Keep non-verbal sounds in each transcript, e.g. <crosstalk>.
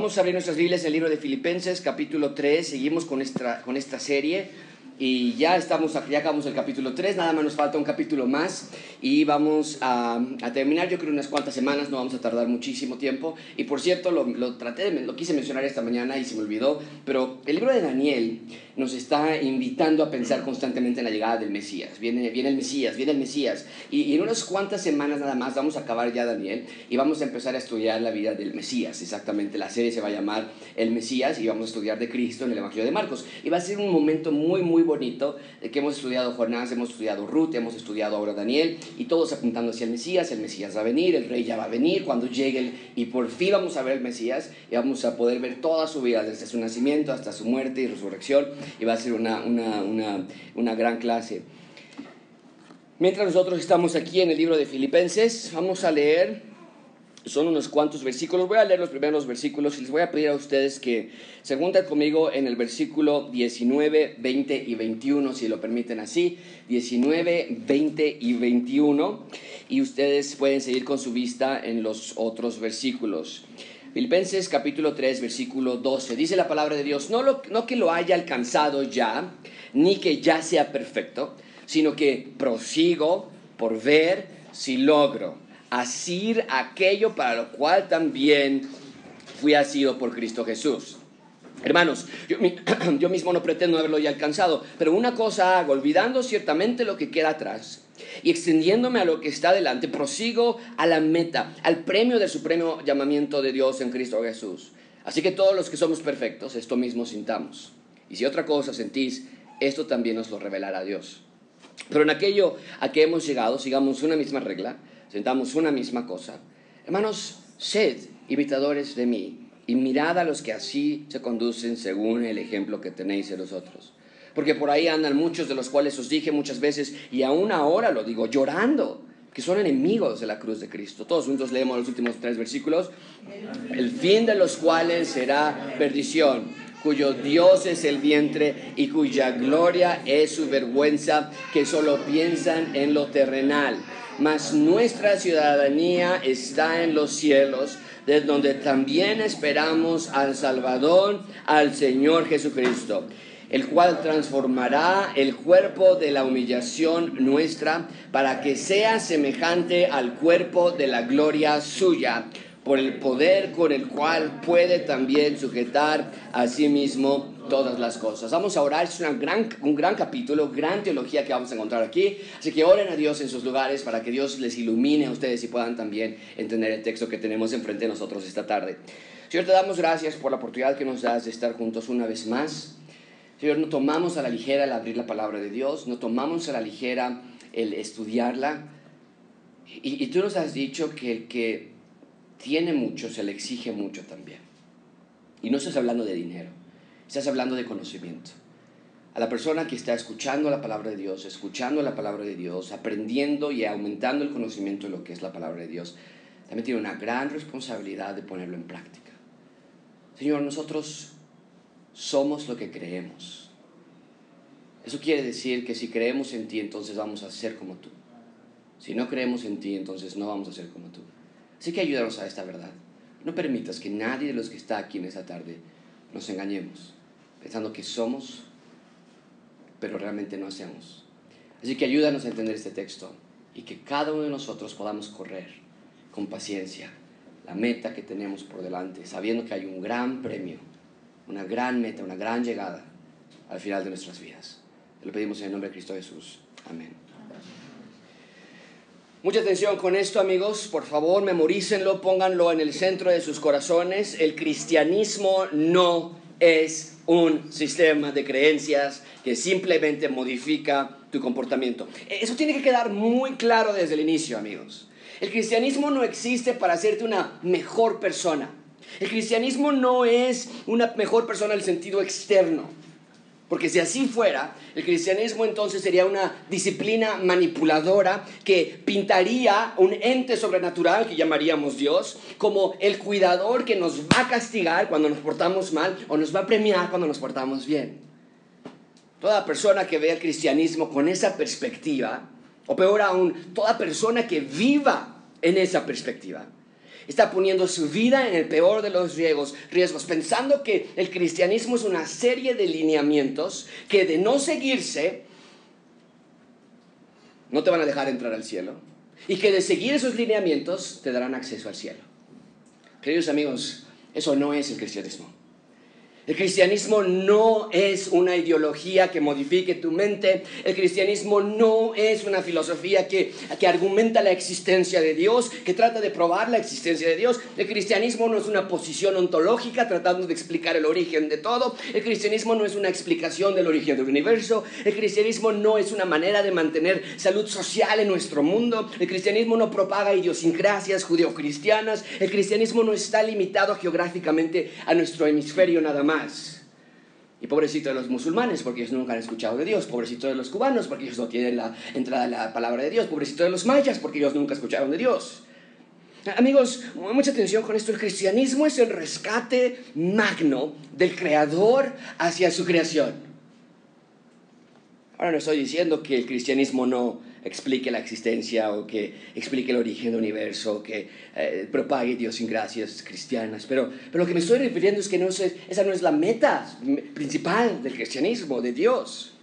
Vamos a abrir nuestras Biblias el libro de Filipenses, capítulo 3. Seguimos con esta, con esta serie. Y ya estamos, ya acabamos el capítulo 3, nada más nos falta un capítulo más. Y vamos a, a terminar, yo creo unas cuantas semanas, no vamos a tardar muchísimo tiempo. Y por cierto, lo, lo traté, lo quise mencionar esta mañana y se me olvidó, pero el libro de Daniel nos está invitando a pensar constantemente en la llegada del Mesías. Viene, viene el Mesías, viene el Mesías. Y, y en unas cuantas semanas nada más vamos a acabar ya Daniel y vamos a empezar a estudiar la vida del Mesías, exactamente. La serie se va a llamar El Mesías y vamos a estudiar de Cristo en el Evangelio de Marcos. Y va a ser un momento muy, muy bonito que hemos estudiado Jonás, hemos estudiado Ruth, hemos estudiado ahora Daniel y todos apuntando hacia el Mesías. El Mesías va a venir, el rey ya va a venir cuando llegue el, y por fin vamos a ver el Mesías y vamos a poder ver toda su vida desde su nacimiento hasta su muerte y resurrección y va a ser una, una, una, una gran clase. Mientras nosotros estamos aquí en el libro de Filipenses, vamos a leer son unos cuantos versículos. Voy a leer los primeros versículos y les voy a pedir a ustedes que se junten conmigo en el versículo 19, 20 y 21, si lo permiten así. 19, 20 y 21. Y ustedes pueden seguir con su vista en los otros versículos. Filipenses capítulo 3, versículo 12. Dice la palabra de Dios, no, lo, no que lo haya alcanzado ya, ni que ya sea perfecto, sino que prosigo por ver si logro asir aquello para lo cual también fui asido por Cristo Jesús. Hermanos, <clears throat> yo, mismo no pretendo haberlo ya alcanzado, pero una cosa hago, olvidando ciertamente lo que queda atrás y extendiéndome a lo que está delante, prosigo a la meta, al premio del supremo llamamiento de Dios en Cristo Jesús. Así que todos los que somos perfectos, esto mismo sintamos. Y si otra cosa sentís, esto también nos lo revelará Dios. Pero en aquello a que hemos llegado, sigamos una misma regla, sentamos una misma cosa. Hermanos, sed imitadores de mí y mirad a los que así se conducen según el ejemplo que tenéis de los otros. Porque por ahí andan muchos de los cuales os dije muchas veces, y aún ahora lo digo, llorando, que son enemigos de la cruz de Cristo. Todos juntos leemos los últimos tres versículos. El fin de los cuales será perdición, cuyo Dios es el vientre y cuya gloria es su vergüenza, que solo piensan en lo terrenal mas nuestra ciudadanía está en los cielos, de donde también esperamos al Salvador, al Señor Jesucristo, el cual transformará el cuerpo de la humillación nuestra para que sea semejante al cuerpo de la gloria suya por el poder con el cual puede también sujetar a sí mismo todas las cosas. Vamos a orar, es una gran, un gran capítulo, gran teología que vamos a encontrar aquí. Así que oren a Dios en sus lugares para que Dios les ilumine a ustedes y puedan también entender el texto que tenemos enfrente de nosotros esta tarde. Señor, te damos gracias por la oportunidad que nos das de estar juntos una vez más. Señor, no tomamos a la ligera el abrir la palabra de Dios, no tomamos a la ligera el estudiarla. Y, y tú nos has dicho que el que tiene mucho, se le exige mucho también. Y no estás hablando de dinero, estás hablando de conocimiento. A la persona que está escuchando la palabra de Dios, escuchando la palabra de Dios, aprendiendo y aumentando el conocimiento de lo que es la palabra de Dios, también tiene una gran responsabilidad de ponerlo en práctica. Señor, nosotros somos lo que creemos. Eso quiere decir que si creemos en ti, entonces vamos a ser como tú. Si no creemos en ti, entonces no vamos a ser como tú. Así que ayúdanos a esta verdad. No permitas que nadie de los que está aquí en esta tarde nos engañemos, pensando que somos, pero realmente no hacemos. Así que ayúdanos a entender este texto y que cada uno de nosotros podamos correr con paciencia la meta que tenemos por delante, sabiendo que hay un gran premio, una gran meta, una gran llegada al final de nuestras vidas. Te lo pedimos en el nombre de Cristo Jesús. Amén. Mucha atención con esto, amigos. Por favor, memorícenlo, pónganlo en el centro de sus corazones. El cristianismo no es un sistema de creencias que simplemente modifica tu comportamiento. Eso tiene que quedar muy claro desde el inicio, amigos. El cristianismo no existe para hacerte una mejor persona. El cristianismo no es una mejor persona en el sentido externo. Porque si así fuera, el cristianismo entonces sería una disciplina manipuladora que pintaría un ente sobrenatural que llamaríamos Dios como el cuidador que nos va a castigar cuando nos portamos mal o nos va a premiar cuando nos portamos bien. Toda persona que vea el cristianismo con esa perspectiva, o peor aún, toda persona que viva en esa perspectiva, está poniendo su vida en el peor de los riesgos, riesgos, pensando que el cristianismo es una serie de lineamientos que de no seguirse no te van a dejar entrar al cielo y que de seguir esos lineamientos te darán acceso al cielo. Queridos amigos, eso no es el cristianismo. El cristianismo no es una ideología que modifique tu mente. El cristianismo no es una filosofía que, que, argumenta la existencia de Dios, que trata de probar la existencia de Dios. El cristianismo no es una posición ontológica tratando de explicar el origen de todo. El cristianismo no es una explicación del origen del universo. El cristianismo no es una manera de mantener salud social en nuestro mundo. El cristianismo no propaga idiosincrasias judeocristianas. El cristianismo no está limitado geográficamente a nuestro hemisferio nada más. Y pobrecito de los musulmanes, porque ellos nunca han escuchado de Dios. Pobrecito de los cubanos, porque ellos no tienen la entrada de la palabra de Dios. Pobrecito de los mayas, porque ellos nunca escucharon de Dios. Amigos, mucha atención con esto. El cristianismo es el rescate magno del creador hacia su creación. Ahora no estoy diciendo que el cristianismo no explique la existencia o que explique el origen del universo, o que eh, propague idiosincrasias cristianas. Pero, pero lo que me estoy refiriendo es que no esa no es la meta principal del cristianismo, de Dios.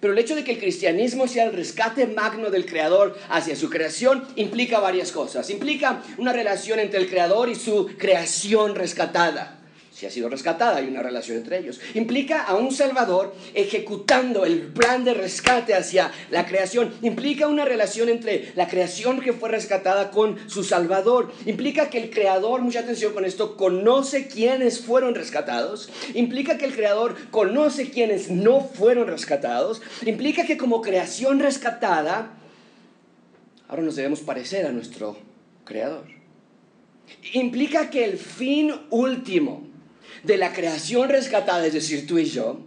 Pero el hecho de que el cristianismo sea el rescate magno del creador hacia su creación implica varias cosas. Implica una relación entre el creador y su creación rescatada si ha sido rescatada, hay una relación entre ellos. Implica a un Salvador ejecutando el plan de rescate hacia la creación. Implica una relación entre la creación que fue rescatada con su Salvador. Implica que el Creador, mucha atención con esto, conoce quiénes fueron rescatados. Implica que el Creador conoce quiénes no fueron rescatados. Implica que como creación rescatada, ahora nos debemos parecer a nuestro Creador. Implica que el fin último de la creación rescatada, es decir, tú y yo,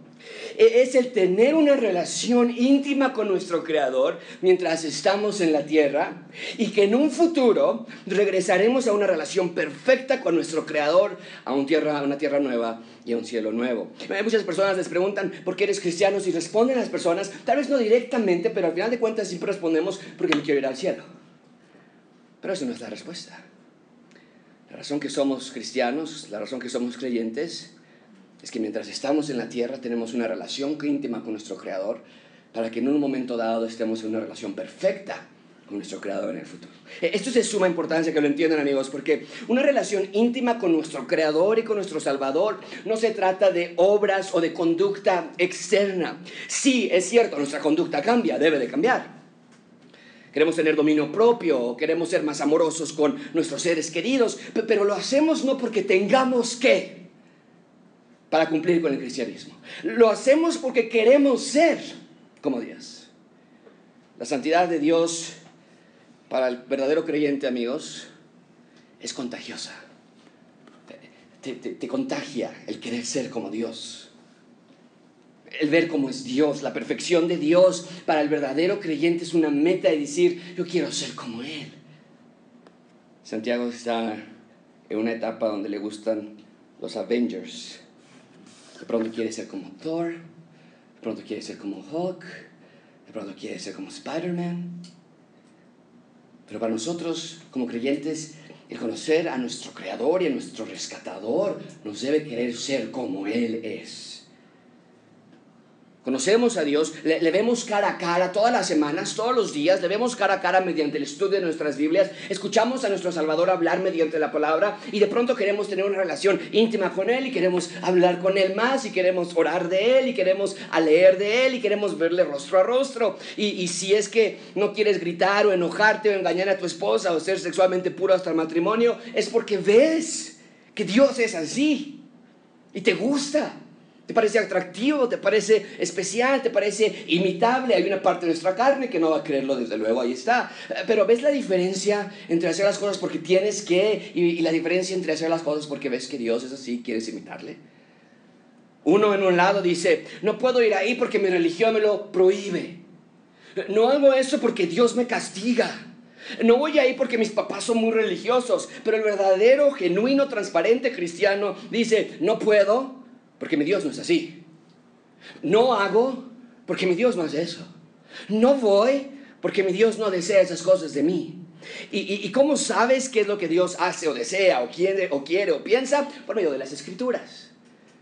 e-, es el tener una relación íntima con nuestro Creador mientras estamos en la tierra y que en un futuro regresaremos a una relación perfecta con nuestro Creador, a, un tierra, a una tierra nueva y a un cielo nuevo. Muchas personas les preguntan por qué eres cristiano y responden a las personas, tal vez no directamente, pero al final de cuentas siempre respondemos porque me quiero ir al cielo. Pero eso no es la respuesta. La razón que somos cristianos, la razón que somos creyentes, es que mientras estamos en la tierra tenemos una relación íntima con nuestro Creador para que en un momento dado estemos en una relación perfecta con nuestro Creador en el futuro. E, esto es de suma importancia que lo entiendan amigos, porque una relación íntima con nuestro Creador y con nuestro Salvador no se trata de obras o de conducta externa. Sí, es cierto, nuestra conducta cambia, debe de cambiar queremos tener dominio propio, queremos ser más amorosos con nuestros seres queridos, pero lo hacemos no porque tengamos que para cumplir con el cristianismo. Lo hacemos porque queremos ser como Dios. La santidad de Dios para el verdadero creyente, amigos, es contagiosa. Te, te contagia el querer ser como Dios el ver cómo es Dios, la perfección de Dios para el verdadero creyente es una meta de decir, yo quiero ser como Él. Santiago está en una etapa donde le gustan los Avengers. De pronto quiere ser como Thor, de pronto quiere ser como Hulk, de pronto quiere ser como Spider-Man. Pero para nosotros, como creyentes, el conocer a nuestro Creador y a nuestro Rescatador nos debe querer ser como Él es. Conocemos a Dios, le, vemos cara a cara todas las semanas, todos los días, le vemos cara a cara mediante el estudio de nuestras Biblias, escuchamos a nuestro Salvador hablar mediante la palabra y de pronto queremos tener una relación íntima con Él y queremos hablar con Él más y queremos orar de Él y queremos leer de Él y queremos verle rostro a rostro. Y, y si es que no quieres gritar o enojarte o engañar a tu esposa o ser sexualmente puro hasta el matrimonio, es porque ves que Dios es así y te gusta. ¿Te parece atractivo? ¿Te parece especial? ¿Te parece imitable? Hay una parte de nuestra carne que no va a creerlo, desde luego, ahí está. Pero ¿ves la diferencia entre hacer las cosas porque tienes que y, la diferencia entre hacer las cosas porque ves que Dios es así y quieres imitarle? Uno en un lado dice, no puedo ir ahí porque mi religión me lo prohíbe. No hago eso porque Dios me castiga. No voy ahí porque mis papás son muy religiosos, pero el verdadero, genuino, transparente cristiano dice, no puedo porque mi Dios no es así. No hago porque mi Dios no hace eso. No voy porque mi Dios no desea esas cosas de mí. ¿Y, cómo sabes qué es lo que Dios hace o desea o quiere o piensa? Por medio de las escrituras.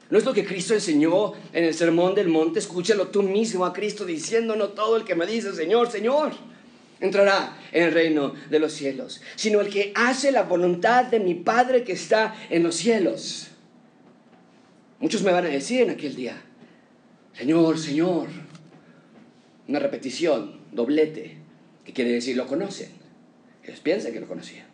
No es lo que Cristo enseñó en el Sermón del Monte, escúchalo tú mismo a Cristo diciendo, no todo el que me dice Señor, Señor, entrará en el reino de los cielos, sino el que hace la voluntad de mi Padre que está en los cielos. Muchos me van a decir en aquel día, Señor, Señor, una repetición, doblete, que quiere decir lo conocen. Ellos piensan que lo conocían.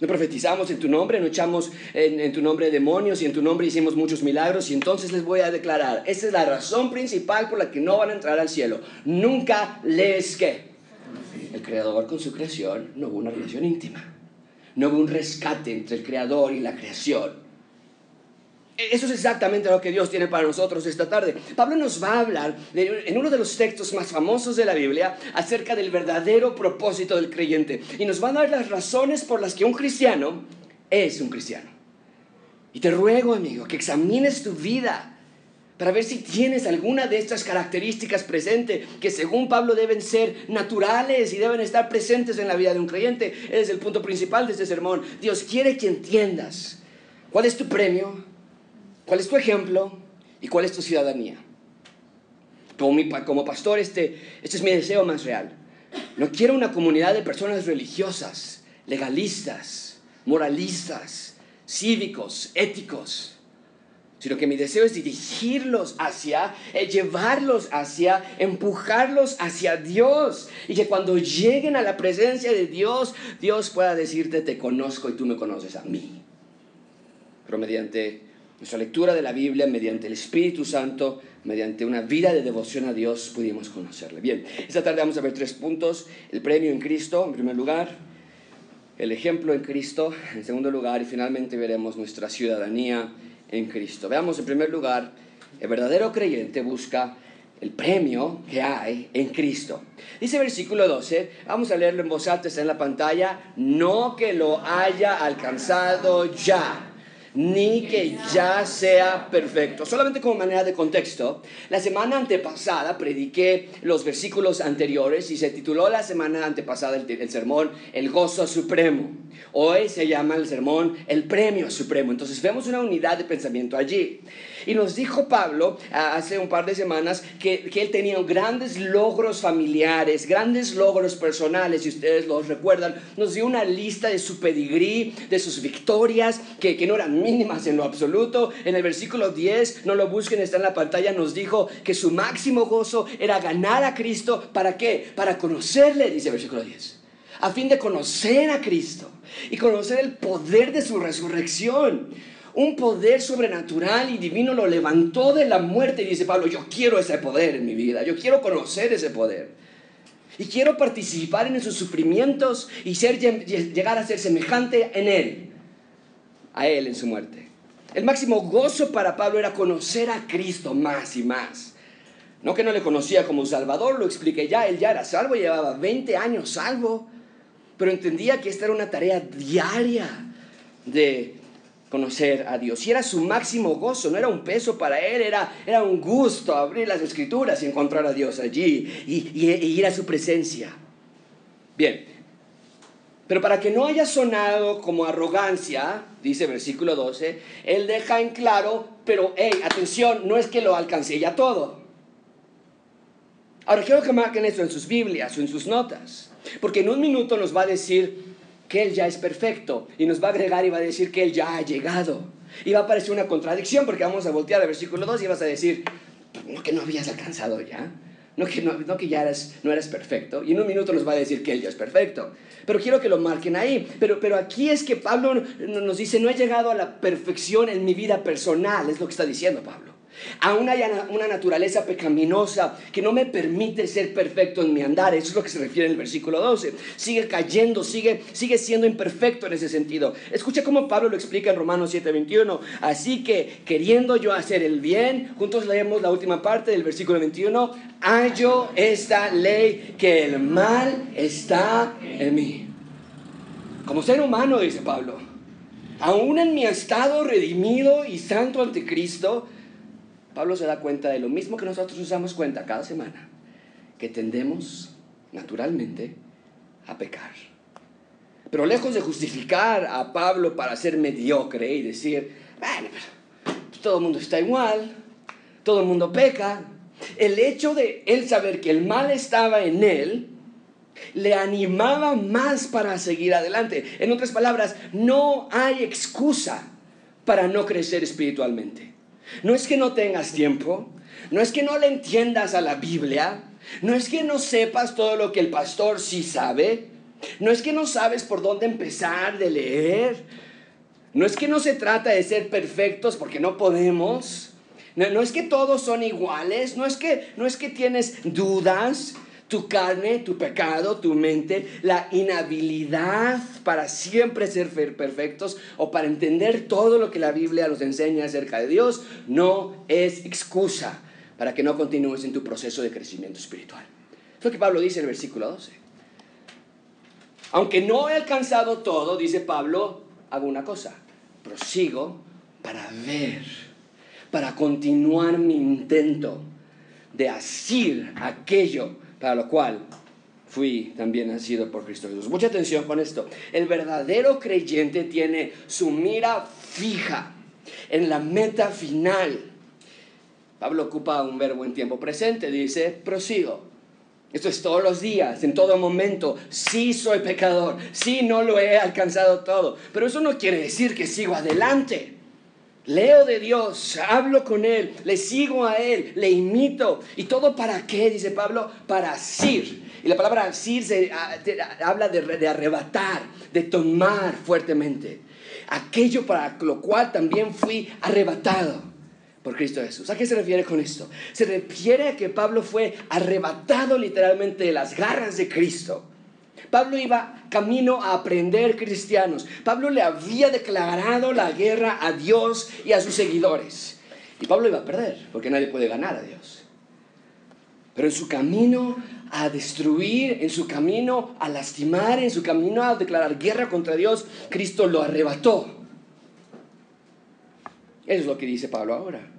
No profetizamos en tu nombre, no echamos en, tu nombre demonios y en tu nombre hicimos muchos milagros y entonces les voy a declarar, esa es la razón principal por la que no van a entrar al cielo. Nunca les que el creador con su creación no hubo una relación íntima, no hubo un rescate entre el creador y la creación. Eso es exactamente lo que Dios tiene para nosotros esta tarde. Pablo nos va a hablar en uno de los textos más famosos de la Biblia acerca del verdadero propósito del creyente. Y nos va a dar las razones por las que un cristiano es un cristiano. Y te ruego, amigo, que examines tu vida para ver si tienes alguna de estas características presentes que según Pablo deben ser naturales y deben estar presentes en la vida de un creyente. Ese es el punto principal de este sermón. Dios quiere que entiendas cuál es tu premio ¿Cuál es tu ejemplo y cuál es tu ciudadanía? Como, pastor, este, este es mi deseo más real. No quiero una comunidad de personas religiosas, legalistas, moralistas, cívicos, éticos, sino que mi deseo es dirigirlos hacia, eh, llevarlos hacia, empujarlos hacia Dios. Y que cuando lleguen a la presencia de Dios, Dios pueda decirte, te conozco y tú me conoces a mí. Pero mediante nuestra lectura de la Biblia mediante el Espíritu Santo, mediante una vida de devoción a Dios, pudimos conocerle. Bien, esta tarde vamos a ver tres puntos. El premio en Cristo, en primer lugar, el ejemplo en Cristo, en segundo lugar, y finalmente veremos nuestra ciudadanía en Cristo. Veamos en primer lugar, el verdadero creyente busca el premio que hay en Cristo. Dice versículo 12, vamos a leerlo en voz alta, está en la pantalla, no que lo haya alcanzado ya ni que ya sea perfecto. Solamente como manera de contexto, la semana antepasada prediqué los versículos anteriores y se tituló la semana antepasada el, sermón El gozo supremo. Hoy se llama el sermón El premio supremo. Entonces vemos una unidad de pensamiento allí. Y nos dijo Pablo hace un par de semanas que, él tenía grandes logros familiares, grandes logros personales, si ustedes los recuerdan. Nos dio una lista de su pedigrí, de sus victorias, que, que no eran mínimas en lo absoluto. En el versículo 10, no lo busquen, está en la pantalla, nos dijo que su máximo gozo era ganar a Cristo. ¿Para qué? Para conocerle, dice el versículo 10. A fin de conocer a Cristo y conocer el poder de su resurrección un poder sobrenatural y divino lo levantó de la muerte. Y dice Pablo, yo quiero ese poder en mi vida, yo quiero conocer ese poder. Y quiero participar en esos sufrimientos y llegar a ser semejante en Él, a Él en su muerte. El máximo gozo para Pablo era conocer a Cristo más y más. No que no le conocía como Salvador, lo expliqué ya, él ya era salvo, llevaba 20 años salvo, pero entendía que esta era una tarea diaria de conocer a Dios. Y era su máximo gozo, no era un peso para él, era, era un gusto abrir las escrituras y encontrar a Dios allí y, y, ir a su presencia. Bien, pero para que no haya sonado como arrogancia, dice versículo 12, él deja en claro, pero hey, atención, no es que lo alcance ya todo. Ahora quiero que marquen esto en sus Biblias o en sus notas, porque en un minuto nos va a decir, que Él ya es perfecto y nos va a agregar y va a decir que Él ya ha llegado. Y va a aparecer una contradicción porque vamos a voltear al versículo 2 y vas a decir, no que no habías alcanzado ya, no que, no, que ya eras, no eras perfecto. Y en un minuto nos va a decir que Él ya es perfecto. Pero quiero que lo marquen ahí. Pero, pero aquí es que Pablo nos dice, no he llegado a la perfección en mi vida personal, es lo que está diciendo Pablo. Aún hay una naturaleza pecaminosa que no me permite ser perfecto en mi andar. Eso es lo que se refiere en el versículo 12. Sigue cayendo, sigue, sigue siendo imperfecto en ese sentido. Escucha cómo Pablo lo explica en Romanos 7:21. Así que, queriendo yo hacer el bien, juntos leemos la última parte del versículo 21, hallo esta ley que el mal está en mí. Como ser humano, dice Pablo, aún en mi estado redimido y santo ante Cristo, Pablo se da cuenta de lo mismo que nosotros nos damos cuenta cada semana, que tendemos naturalmente a pecar. Pero lejos de justificar a Pablo para ser mediocre y decir, bueno, pero todo el mundo está igual, todo el mundo peca, el hecho de él saber que el mal estaba en él, le animaba más para seguir adelante. En otras palabras, no hay excusa para no crecer espiritualmente. No es que no tengas tiempo, no es que no le entiendas a la Biblia, no es que no sepas todo lo que el pastor sí sabe, no es que no sabes por dónde empezar de leer, no es que no se trata de ser perfectos porque no podemos, no, es que todos son iguales, no es que, no es que tienes dudas, tu carne, tu pecado, tu mente, la inhabilidad para siempre ser perfectos o para entender todo lo que la Biblia nos enseña acerca de Dios, no es excusa para que no continúes en tu proceso de crecimiento espiritual. Es lo que Pablo dice en el versículo 12. Aunque no he alcanzado todo, dice Pablo, hago una cosa, prosigo para ver, para continuar mi intento de hacer aquello para lo cual fui también nacido por Cristo Jesús. Mucha atención con esto. El verdadero creyente tiene su mira fija en la meta final. Pablo ocupa un verbo en tiempo presente, dice, prosigo. Esto es todos los días, en todo momento. Sí soy pecador, sí no lo he alcanzado todo, pero eso no quiere decir que sigo adelante. Leo de Dios, hablo con Él, le sigo a Él, le imito. ¿Y todo para qué? Dice Pablo, para asir. Y la palabra asir se, habla de, de arrebatar, de tomar fuertemente. Aquello para lo cual también fui arrebatado por Cristo Jesús. ¿A qué se refiere con esto? Se refiere a que Pablo fue arrebatado literalmente de las garras de Cristo Pablo iba camino a aprender cristianos. Pablo le había declarado la guerra a Dios y a sus seguidores. Y Pablo iba a perder, porque nadie puede ganar a Dios. Pero en su camino a destruir, en su camino a lastimar, en su camino a declarar guerra contra Dios, Cristo lo arrebató. Eso es lo que dice Pablo ahora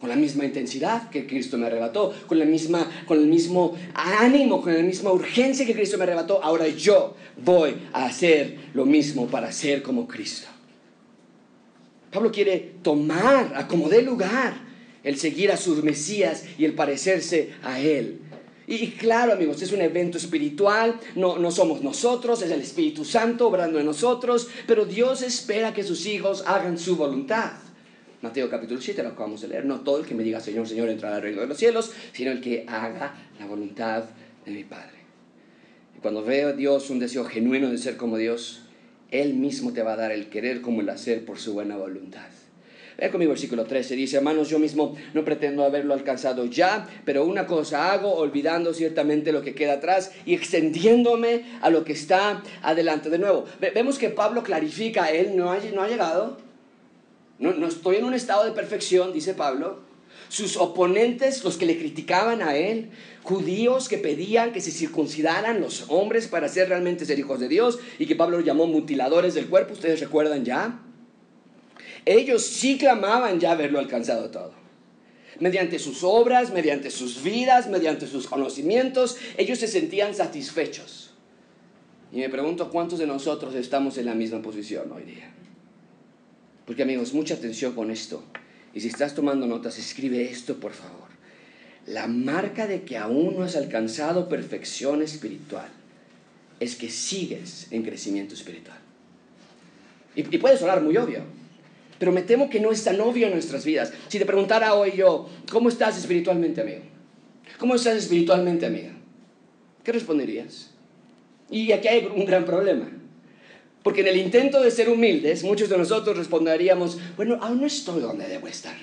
con la misma intensidad que Cristo me arrebató, con, la misma, con el mismo ánimo, con la misma urgencia que Cristo me arrebató, ahora yo voy a hacer lo mismo para ser como Cristo. Pablo quiere tomar a como dé lugar el seguir a sus Mesías y el parecerse a Él. Y claro, amigos, es un evento espiritual, no, no somos nosotros, es el Espíritu Santo obrando en nosotros, pero Dios espera que sus hijos hagan su voluntad. Mateo capítulo 7, lo acabamos de leer. No todo el que me diga Señor, Señor entrará al reino de los cielos, sino el que haga la voluntad de mi Padre. Y cuando veo a Dios un deseo genuino de ser como Dios, Él mismo te va a dar el querer como el hacer por su buena voluntad. Vea conmigo versículo 13, dice, hermanos, yo mismo no pretendo haberlo alcanzado ya, pero una cosa hago, olvidando ciertamente lo que queda atrás y extendiéndome a lo que está adelante. De nuevo, vemos que Pablo clarifica, él no ha, no ha llegado, no, estoy en un estado de perfección, dice Pablo. Sus oponentes, los que le criticaban a él, judíos que pedían que se circuncidaran los hombres para ser realmente ser hijos de Dios y que Pablo llamó mutiladores del cuerpo, ustedes recuerdan ya. Ellos sí clamaban ya haberlo alcanzado todo. Mediante sus obras, mediante sus vidas, mediante sus conocimientos, ellos se sentían satisfechos. Y me pregunto cuántos de nosotros estamos en la misma posición hoy día. Porque amigos, mucha atención con esto. Y si estás tomando notas, escribe esto, por favor. La marca de que aún no has alcanzado perfección espiritual es que sigues en crecimiento espiritual. Y, puede sonar muy obvio, pero me temo que no es tan obvio en nuestras vidas. Si te preguntara hoy yo, ¿cómo estás espiritualmente, amigo? ¿Cómo estás espiritualmente, amiga? ¿Qué responderías? Y aquí hay un gran problema. Porque en el intento de ser humildes, muchos de nosotros responderíamos, bueno, aún no estoy donde debo estar.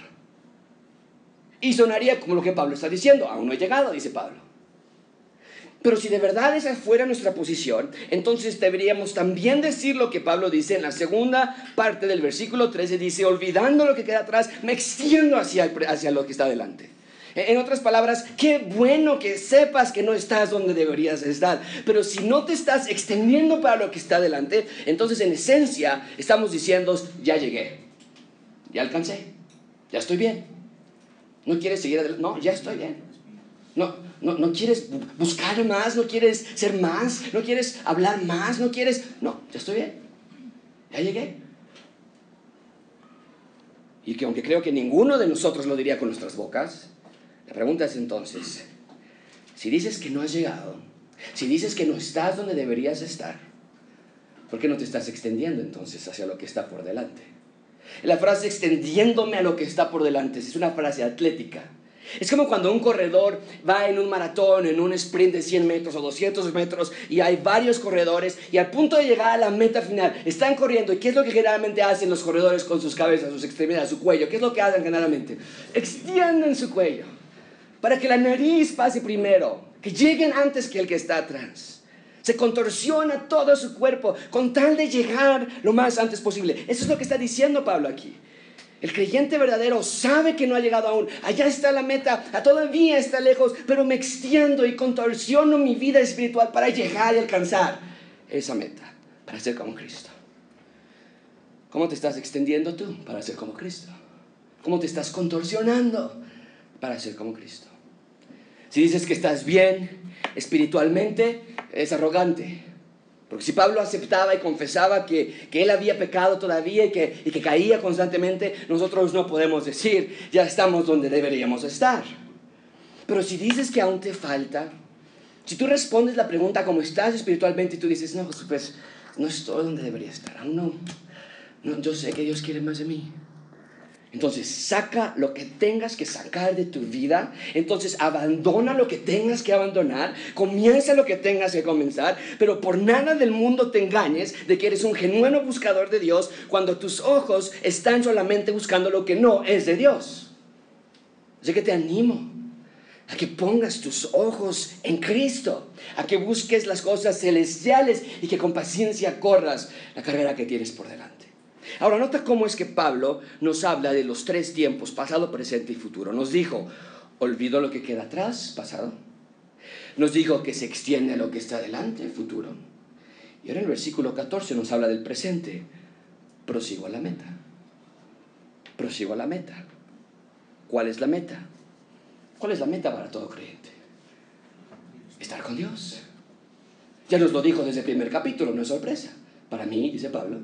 Y sonaría como lo que Pablo está diciendo, aún no he llegado, dice Pablo. Pero si de verdad esa fuera nuestra posición, entonces deberíamos también decir lo que Pablo dice en la segunda parte del versículo 13, dice, olvidando lo que queda atrás, me extiendo hacia, hacia lo que está delante. En otras palabras, qué bueno que sepas que no estás donde deberías estar. Pero si no te estás extendiendo para lo que está delante, entonces en esencia estamos diciendo, ya llegué, ya alcancé, ya estoy bien. ¿No quieres seguir adelante? No, ya estoy bien. No, no, no quieres buscar más, no quieres ser más, no quieres hablar más, no quieres... No, ya estoy bien. Ya llegué. Y que aunque creo que ninguno de nosotros lo diría con nuestras bocas, la pregunta es entonces, si dices que no has llegado, si dices que no estás donde deberías estar, ¿por qué no te estás extendiendo entonces hacia lo que está por delante? La frase extendiéndome a lo que está por delante es una frase atlética. Es como cuando un corredor va en un maratón, en un sprint de 100 metros o 200 metros y hay varios corredores y al punto de llegar a la meta final están corriendo. ¿Y qué es lo que generalmente hacen los corredores con sus cabezas, sus extremidades, su cuello? ¿Qué es lo que hacen generalmente? Extienden su cuello para que la nariz pase primero, que lleguen antes que el que está atrás. Se contorsiona todo su cuerpo con tal de llegar lo más antes posible. Eso es lo que está diciendo Pablo aquí. El creyente verdadero sabe que no ha llegado aún. Allá está la meta, todavía está lejos, pero me extiendo y contorsiono mi vida espiritual para llegar y alcanzar esa meta, para ser como Cristo. ¿Cómo te estás extendiendo tú para ser como Cristo? ¿Cómo te estás contorsionando para ser como Cristo? Si dices que estás bien espiritualmente, es arrogante. Porque si Pablo aceptaba y confesaba que, él había pecado todavía y que, y que caía constantemente, nosotros no podemos decir, ya estamos donde deberíamos estar. Pero si dices que aún te falta, si tú respondes la pregunta cómo estás espiritualmente y tú dices, no, pues no estoy donde debería estar, aún no, no yo sé que Dios quiere más de mí. Entonces saca lo que tengas que sacar de tu vida. Entonces abandona lo que tengas que abandonar. Comienza lo que tengas que comenzar. Pero por nada del mundo te engañes de que eres un genuino buscador de Dios cuando tus ojos están solamente buscando lo que no es de Dios. Así que te animo a que pongas tus ojos en Cristo, a que busques las cosas celestiales y que con paciencia corras la carrera que tienes por delante. Ahora, nota cómo es que Pablo nos habla de los tres tiempos, pasado, presente y futuro. Nos dijo, olvido lo que queda atrás, pasado. Nos dijo que se extiende lo que está adelante, futuro. Y ahora en el versículo 14 nos habla del presente. Prosigo a la meta. Prosigo a la meta. ¿Cuál es la meta? ¿Cuál es la meta para todo creyente? Estar con Dios. Ya nos lo dijo desde el primer capítulo, no es sorpresa. Para mí, dice Pablo,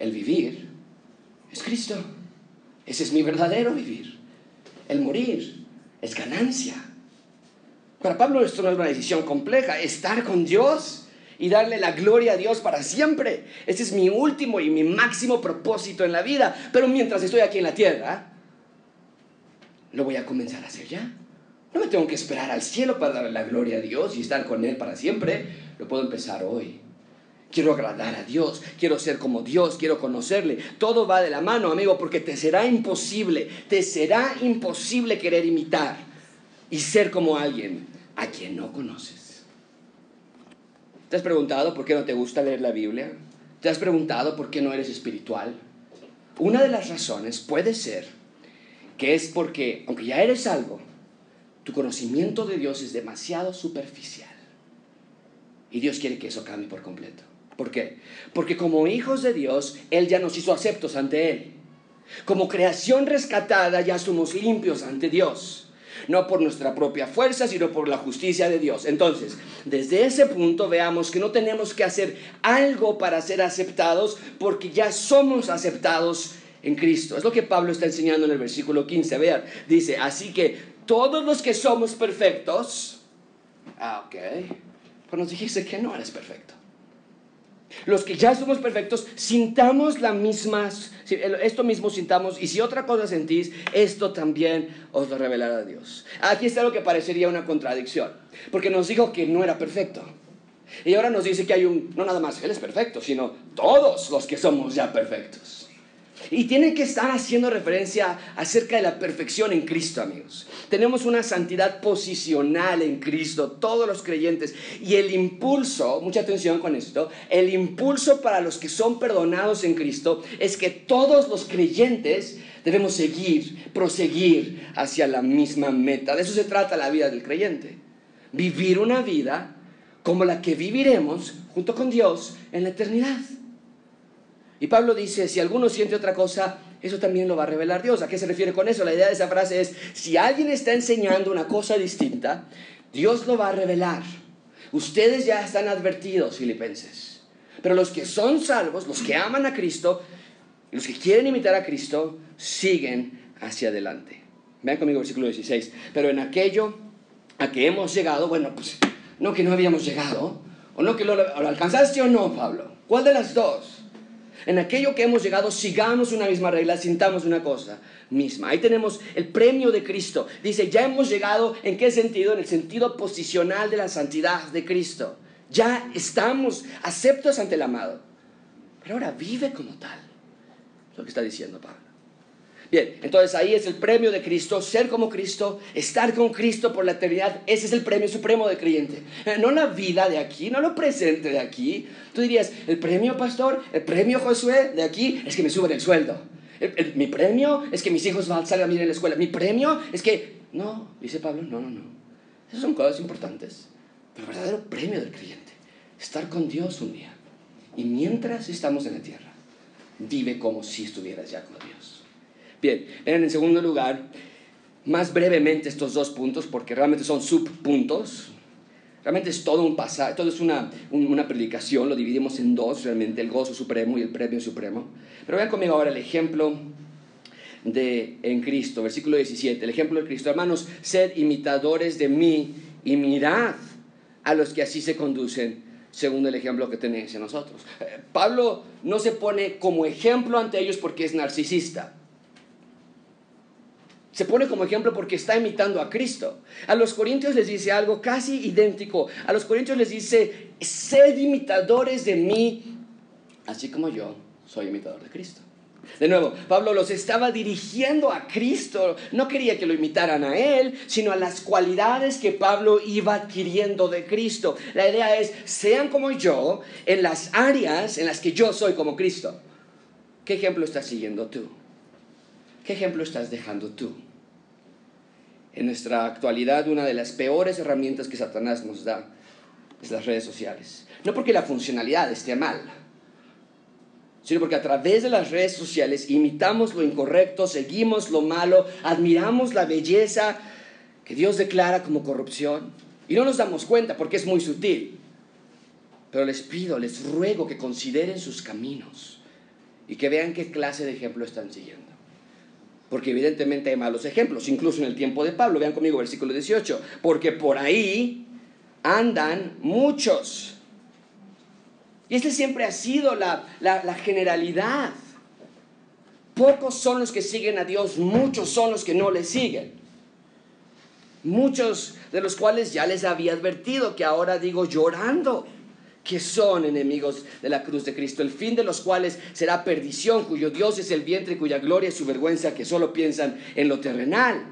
el vivir es Cristo. Ese es mi verdadero vivir. El morir es ganancia. Para Pablo esto no es una decisión compleja, estar con Dios y darle la gloria a Dios para siempre. Ese es mi último y mi máximo propósito en la vida. Pero mientras estoy aquí en la tierra, lo voy a comenzar a hacer ya. No me tengo que esperar al cielo para darle la gloria a Dios y estar con Él para siempre. Lo puedo empezar hoy. Quiero agradar a Dios, quiero ser como Dios, quiero conocerle. Todo va de la mano, amigo, porque te será imposible, te será imposible querer imitar y ser como alguien a quien no conoces. ¿Te has preguntado por qué no te gusta leer la Biblia? ¿Te has preguntado por qué no eres espiritual? Una de las razones puede ser que es porque, aunque ya eres algo, tu conocimiento de Dios es demasiado superficial. Y Dios quiere que eso cambie por completo. ¿Por qué? Porque como hijos de Dios, Él ya nos hizo aceptos ante Él. Como creación rescatada ya somos limpios ante Dios. No por nuestra propia fuerza, sino por la justicia de Dios. Entonces, desde ese punto veamos que no tenemos que hacer algo para ser aceptados, porque ya somos aceptados en Cristo. Es lo que Pablo está enseñando en el versículo 15. Vean, dice, así que todos los que somos perfectos, ah, ok, pues nos dijiste que no eres perfecto. Los que ya somos perfectos, sintamos la misma, esto mismo sintamos, y si otra cosa sentís, esto también os lo revelará Dios. Aquí está lo que parecería una contradicción, porque nos dijo que no era perfecto. Y ahora nos dice que hay un, no nada más Él es perfecto, sino todos los que somos ya perfectos. Y tiene que estar haciendo referencia acerca de la perfección en Cristo, amigos. Tenemos una santidad posicional en Cristo, todos los creyentes. Y el impulso, mucha atención con esto, el impulso para los que son perdonados en Cristo es que todos los creyentes debemos seguir, proseguir hacia la misma meta. De eso se trata la vida del creyente. Vivir una vida como la que viviremos junto con Dios en la eternidad. Y Pablo dice, si alguno siente otra cosa, eso también lo va a revelar Dios. ¿A qué se refiere con eso? La idea de esa frase es, si alguien está enseñando una cosa distinta, Dios lo va a revelar. Ustedes ya están advertidos, filipenses. Pero los que son salvos, los que aman a Cristo, los que quieren imitar a Cristo, siguen hacia adelante. Vean conmigo versículo 16. Pero en aquello a que hemos llegado, bueno, pues no que no habíamos llegado, o no que lo, lo alcanzaste o no, Pablo. ¿Cuál de las dos? En aquello que hemos llegado, sigamos una misma regla, sintamos una cosa misma. Ahí tenemos el premio de Cristo. Dice, ya hemos llegado, ¿en qué sentido? En el sentido posicional de la santidad de Cristo. Ya estamos aceptos ante el amado. Pero ahora vive como tal. Lo que está diciendo Pablo. Bien, entonces ahí es el premio de Cristo, ser como Cristo, estar con Cristo por la eternidad, ese es el premio supremo de creyente. Eh, no la vida de aquí, no lo presente de aquí. Tú dirías, el premio pastor, el premio Josué de aquí es que me suben el sueldo. mi premio es que mis hijos salgan bien en la escuela. Mi premio es que... No, dice Pablo, no, no, no. Esas son cosas importantes. Pero el verdadero premio del creyente, estar con Dios un día. Y mientras estamos en la tierra, vive como si estuvieras ya con Dios. Bien, en segundo lugar, más brevemente estos dos puntos, porque realmente son subpuntos. Realmente es todo un pasaje, todo es una, una predicación, lo dividimos en dos realmente, el gozo supremo y el premio supremo. Pero vean conmigo ahora el ejemplo de en Cristo, versículo 17, el ejemplo de Cristo. Hermanos, sed imitadores de mí y mirad a los que así se conducen según el ejemplo que tenéis en nosotros. Eh, Pablo no se pone como ejemplo ante ellos porque es narcisista se pone como ejemplo porque está imitando a Cristo. A los corintios les dice algo casi idéntico. A los corintios les dice, sed imitadores de mí, así como yo soy imitador de Cristo. De nuevo, Pablo los estaba dirigiendo a Cristo. No quería que lo imitaran a él, sino a las cualidades que Pablo iba adquiriendo de Cristo. La idea es, sean como yo en las áreas en las que yo soy como Cristo. ¿Qué ejemplo estás siguiendo tú? ¿Qué ejemplo estás dejando tú? En nuestra actualidad, una de las peores herramientas que Satanás nos da es las redes sociales. No porque la funcionalidad esté mal, sino porque a través de las redes sociales imitamos lo incorrecto, seguimos lo malo, admiramos la belleza que Dios declara como corrupción y no nos damos cuenta porque es muy sutil. Pero les pido, les ruego que consideren sus caminos y que vean qué clase de ejemplo están siguiendo porque evidentemente hay malos ejemplos, incluso en el tiempo de Pablo. Vean conmigo versículo 18, porque por ahí andan muchos. Y este siempre ha sido la, la, generalidad. Pocos son los que siguen a Dios, muchos son los que no le siguen. Muchos de los cuales ya les había advertido que ahora digo llorando que son enemigos de la cruz de Cristo, el fin de los cuales será perdición, cuyo Dios es el vientre, cuya gloria es su vergüenza, que solo piensan en lo terrenal.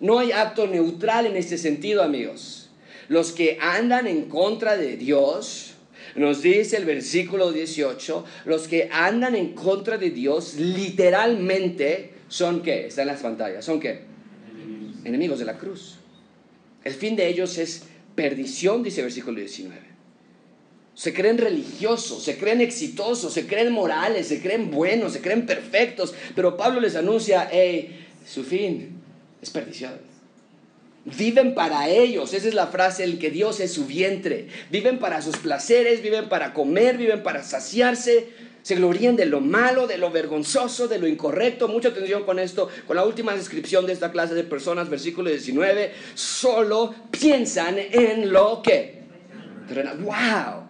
No hay acto neutral en este sentido, amigos. Los que andan en contra de Dios, nos dice el versículo 18, los que andan en contra de Dios literalmente son qué? Está en las pantallas, son qué? Enemigos, Enemigos de la cruz. El fin de ellos es perdición, dice el versículo 19. Se creen religiosos, se creen exitosos, se creen morales, se creen buenos, se creen perfectos. Pero Pablo les anuncia, hey, su fin es perdición. Viven para ellos, esa es la frase, el que Dios es su vientre. Viven para sus placeres, viven para comer, viven para saciarse. Se glorían de lo malo, de lo vergonzoso, de lo incorrecto. Mucha atención con esto, con la última descripción de esta clase de personas, versículo 19. Solo piensan en lo que. ¡Wow!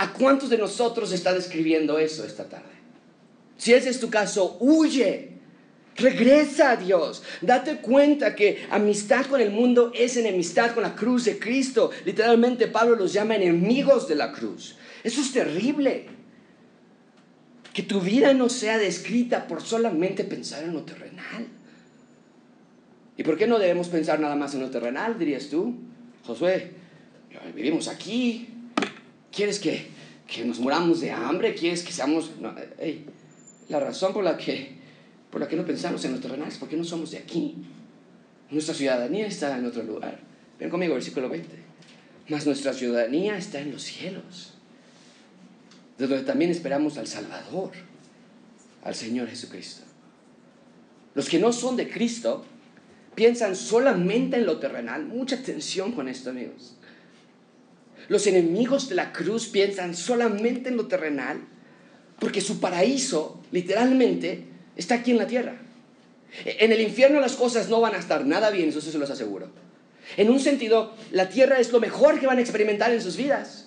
¿A cuántos de nosotros está describiendo eso esta tarde? Si ese es tu caso, huye. Regresa a Dios. Date cuenta que amistad con el mundo es enemistad con la cruz de Cristo. Literalmente Pablo los llama enemigos de la cruz. Eso es terrible. Que tu vida no sea descrita por solamente pensar en lo terrenal. ¿Y por qué no debemos pensar nada más en lo terrenal, dirías tú? Josué, vivimos aquí, ¿Quieres que, que nos muramos de hambre? ¿Quieres que seamos.? la razón por la, que, por la que no pensamos en lo terrenal es porque no somos de aquí. Nuestra ciudadanía está en otro lugar. Ven conmigo, versículo 20. Mas nuestra ciudadanía está en los cielos, de donde también esperamos al Salvador, al Señor Jesucristo. Los que no son de Cristo piensan solamente en lo terrenal. Mucha atención con esto, amigos. Los enemigos de la cruz piensan solamente en lo terrenal, porque su paraíso, literalmente, está aquí en la tierra. En el infierno las cosas no van a estar nada bien, eso se los aseguro. En un sentido, la tierra es lo mejor que van a experimentar en sus vidas.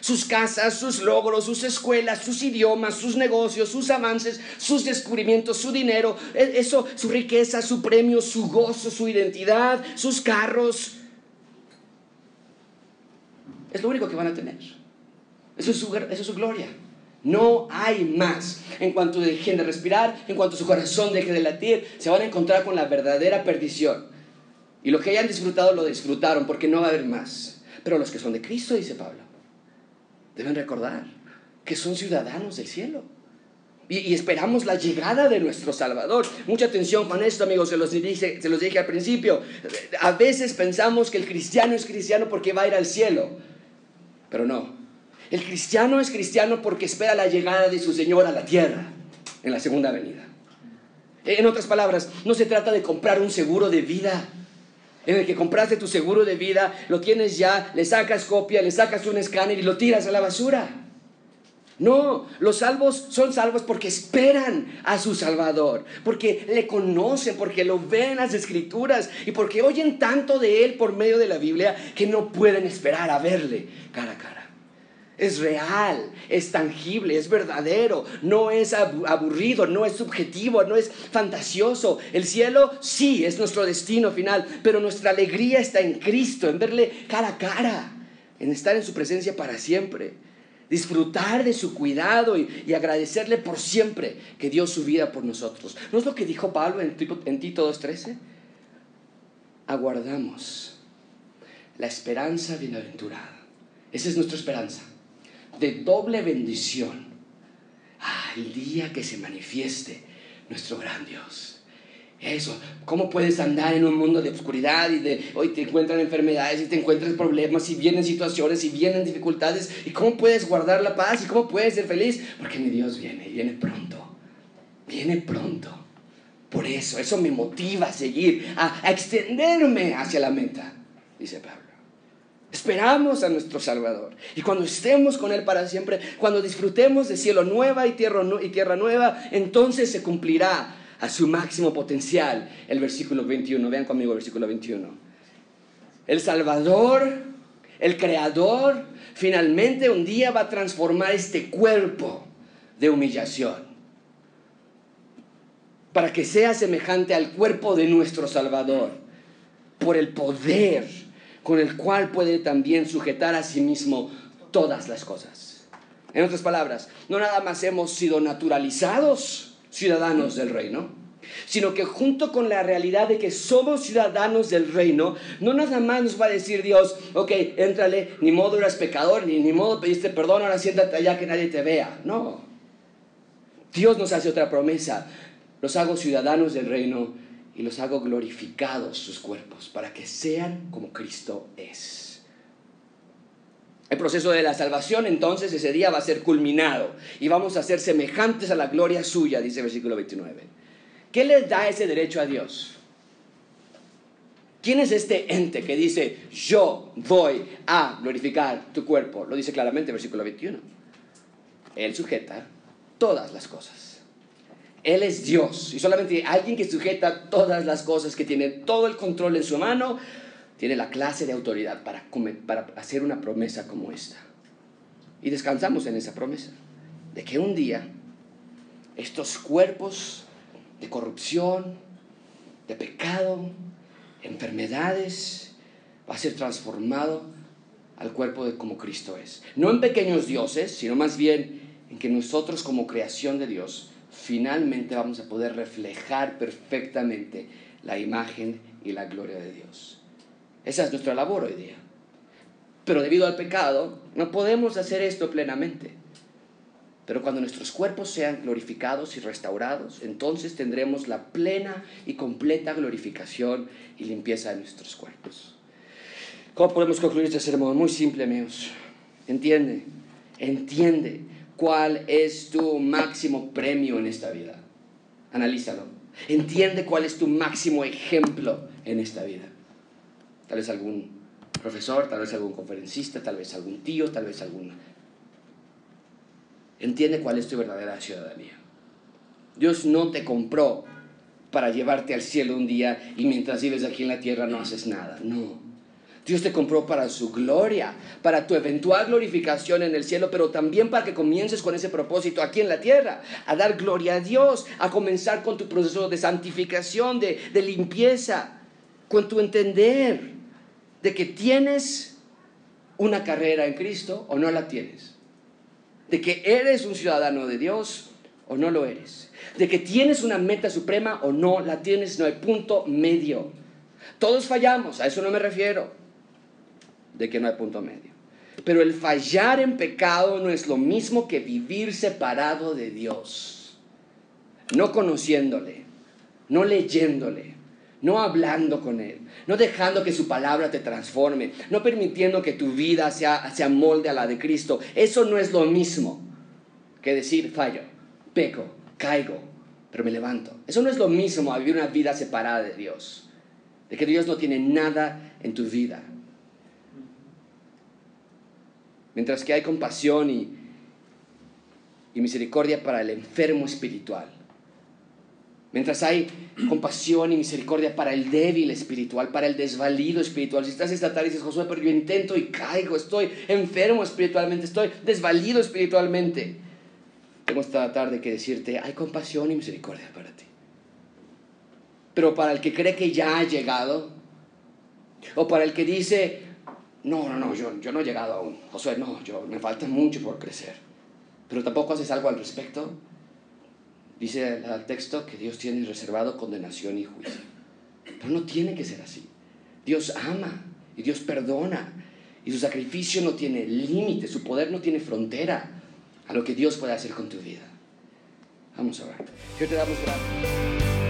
Sus casas, sus logros, sus escuelas, sus idiomas, sus negocios, sus avances, sus descubrimientos, su dinero, e, eso, su riqueza, su premio, su gozo, su identidad, sus carros. Es lo único que van a tener. Eso es su, su gloria. No hay más. En cuanto dejen de respirar, en cuanto su corazón deje de latir, se van a encontrar con la verdadera perdición. Y lo que hayan disfrutado lo disfrutaron porque no va a haber más. Pero los que son de Cristo, dice Pablo, deben recordar que son ciudadanos del cielo. Y, esperamos la llegada de nuestro Salvador. Mucha atención con esto, amigos, se los, se los dije al principio. A veces pensamos que el cristiano es cristiano porque va a ir al cielo, pero no. El cristiano es cristiano porque espera la llegada de su Señor a la tierra en la segunda venida. En otras palabras, no se trata de comprar un seguro de vida en el que compraste tu seguro de vida, lo tienes ya, le sacas copia, le sacas un escáner y lo tiras a la basura. No, los salvos son salvos porque esperan a su Salvador, porque le conocen, porque lo ven en las escrituras y porque oyen tanto de Él por medio de la Biblia que no pueden esperar a verle cara a cara es real, es tangible, es verdadero, no es aburrido, no es subjetivo, no es fantasioso. El cielo sí es nuestro destino final, pero nuestra alegría está en Cristo, en verle cara a cara, en estar en su presencia para siempre. Disfrutar de su cuidado y, agradecerle por siempre que dio su vida por nosotros. ¿No es lo que dijo Pablo en, en Tito 2.13? Aguardamos la esperanza bienaventurada. Esa es nuestra esperanza de doble bendición. El día que se manifieste nuestro gran Dios. Eso, ¿cómo puedes andar en un mundo de oscuridad y de hoy te encuentran enfermedades y te encuentran problemas y vienen situaciones y vienen dificultades? ¿Y cómo puedes guardar la paz y cómo puedes ser feliz? Porque mi Dios viene y viene pronto. Viene pronto. Por eso, eso me motiva a seguir, a, a extenderme hacia la meta, dice Pablo. Esperamos a nuestro Salvador. Y cuando estemos con Él para siempre, cuando disfrutemos de cielo nueva y tierra, y tierra nueva, entonces se cumplirá a su máximo potencial el versículo 21. Vean conmigo el versículo 21. El Salvador, el Creador, finalmente un día va a transformar este cuerpo de humillación para que sea semejante al cuerpo de nuestro Salvador por el poder con el cual puede también sujetar a sí mismo todas las cosas. En otras palabras, no nada más hemos sido naturalizados ciudadanos del reino, sino que junto con la realidad de que somos ciudadanos del reino, no nada más nos va a decir Dios, ok, éntrale, ni modo eras pecador, ni, ni modo pediste perdón, ahora siéntate allá que nadie te vea. No. Dios nos hace otra promesa, los hago ciudadanos del reino y los hago glorificados sus cuerpos para que sean como Cristo es. El proceso de la salvación entonces ese día va a ser culminado y vamos a ser semejantes a la gloria suya, dice el versículo 29. ¿Qué les da ese derecho a Dios? ¿Quién es este ente que dice, yo voy a glorificar tu cuerpo? Lo dice claramente versículo 21. Él sujeta todas las cosas. Él es Dios. Y solamente alguien que sujeta todas las cosas, que tiene todo el control en su mano, tiene la clase de autoridad para, hacer una promesa como esta. Y descansamos en esa promesa, de que un día estos cuerpos de corrupción, de pecado, enfermedades, va a ser transformado al cuerpo de como Cristo es. No en pequeños dioses, sino más bien en que nosotros como creación de Dios finalmente vamos a poder reflejar perfectamente la imagen y la gloria de Dios. Esa es nuestra labor hoy día. Pero debido al pecado, no podemos hacer esto plenamente. Pero cuando nuestros cuerpos sean glorificados y restaurados, entonces tendremos la plena y completa glorificación y limpieza de nuestros cuerpos. ¿Cómo podemos concluir este sermón? Muy simple, amigos. Entiende, entiende cuál es tu máximo premio en esta vida. Analízalo. Entiende cuál es tu máximo ejemplo en esta vida. Tal vez algún profesor, tal vez algún conferencista, tal vez algún tío, tal vez algún... Entiende cuál es tu verdadera ciudadanía. Dios no te compró para llevarte al cielo un día y mientras vives aquí en la tierra no haces nada. No. Dios te compró para su gloria, para tu eventual glorificación en el cielo, pero también para que comiences con ese propósito aquí en la tierra, a dar gloria a Dios, a comenzar con tu proceso de santificación, de, de limpieza, con tu entender de que tienes una carrera en Cristo o no la tienes, de que eres un ciudadano de Dios o no lo eres, de que tienes una meta suprema o no la tienes, no hay punto medio. Todos fallamos, a eso no me refiero de que no hay punto medio. Pero el fallar en pecado no es lo mismo que vivir separado de Dios, no conociéndole, no leyéndole, no hablando con Él, no dejando que su palabra te transforme, no permitiendo que tu vida sea, sea molde a la de Cristo. Eso no es lo mismo que decir fallo, peco, caigo, pero me levanto. Eso no es lo mismo a vivir una vida separada de Dios, de que Dios no tiene nada en tu vida. Mientras que hay compasión y, misericordia para el enfermo espiritual. Mientras hay compasión y misericordia para el débil espiritual, para el desvalido espiritual. Si estás esta tarde y dices, Josué, pero yo intento y caigo, estoy enfermo espiritualmente, estoy desvalido espiritualmente. Tengo esta tarde que decirte, hay compasión y misericordia para ti. Pero para el que cree que ya ha llegado, o para el que dice, no, no, no, yo, yo no he llegado aún. Josué, no, yo, me falta mucho por crecer. Pero tampoco haces algo al respecto. Dice el texto que Dios tiene reservado condenación y juicio. Pero no tiene que ser así. Dios ama y Dios perdona. Y su sacrificio no tiene límite, su poder no tiene frontera a lo que Dios puede hacer con tu vida. Vamos a ver. Yo te damos gracias.